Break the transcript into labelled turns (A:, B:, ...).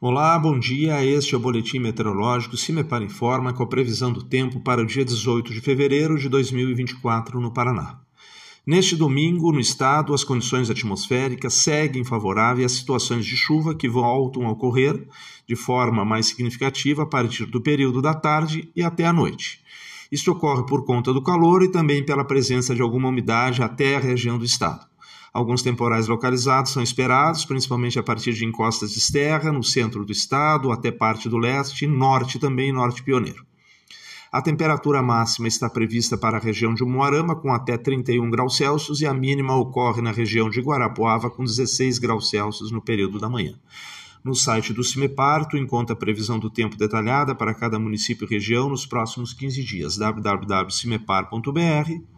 A: Olá, bom dia. Este é o boletim meteorológico Cimepar Informa com a previsão do tempo para o dia 18 de fevereiro de 2024 no Paraná. Neste domingo, no estado, as condições atmosféricas seguem favoráveis às situações de chuva que voltam a ocorrer de forma mais significativa a partir do período da tarde e até a noite. Isso ocorre por conta do calor e também pela presença de alguma umidade até a região do estado. Alguns temporais localizados são esperados, principalmente a partir de encostas de serra, no centro do estado, até parte do leste, norte também, norte pioneiro. A temperatura máxima está prevista para a região de Umuarama, com até 31 graus Celsius, e a mínima ocorre na região de Guarapuava, com 16 graus Celsius no período da manhã. No site do CIMEPAR, tu encontra a previsão do tempo detalhada para cada município e região nos próximos 15 dias. www.cimepar.br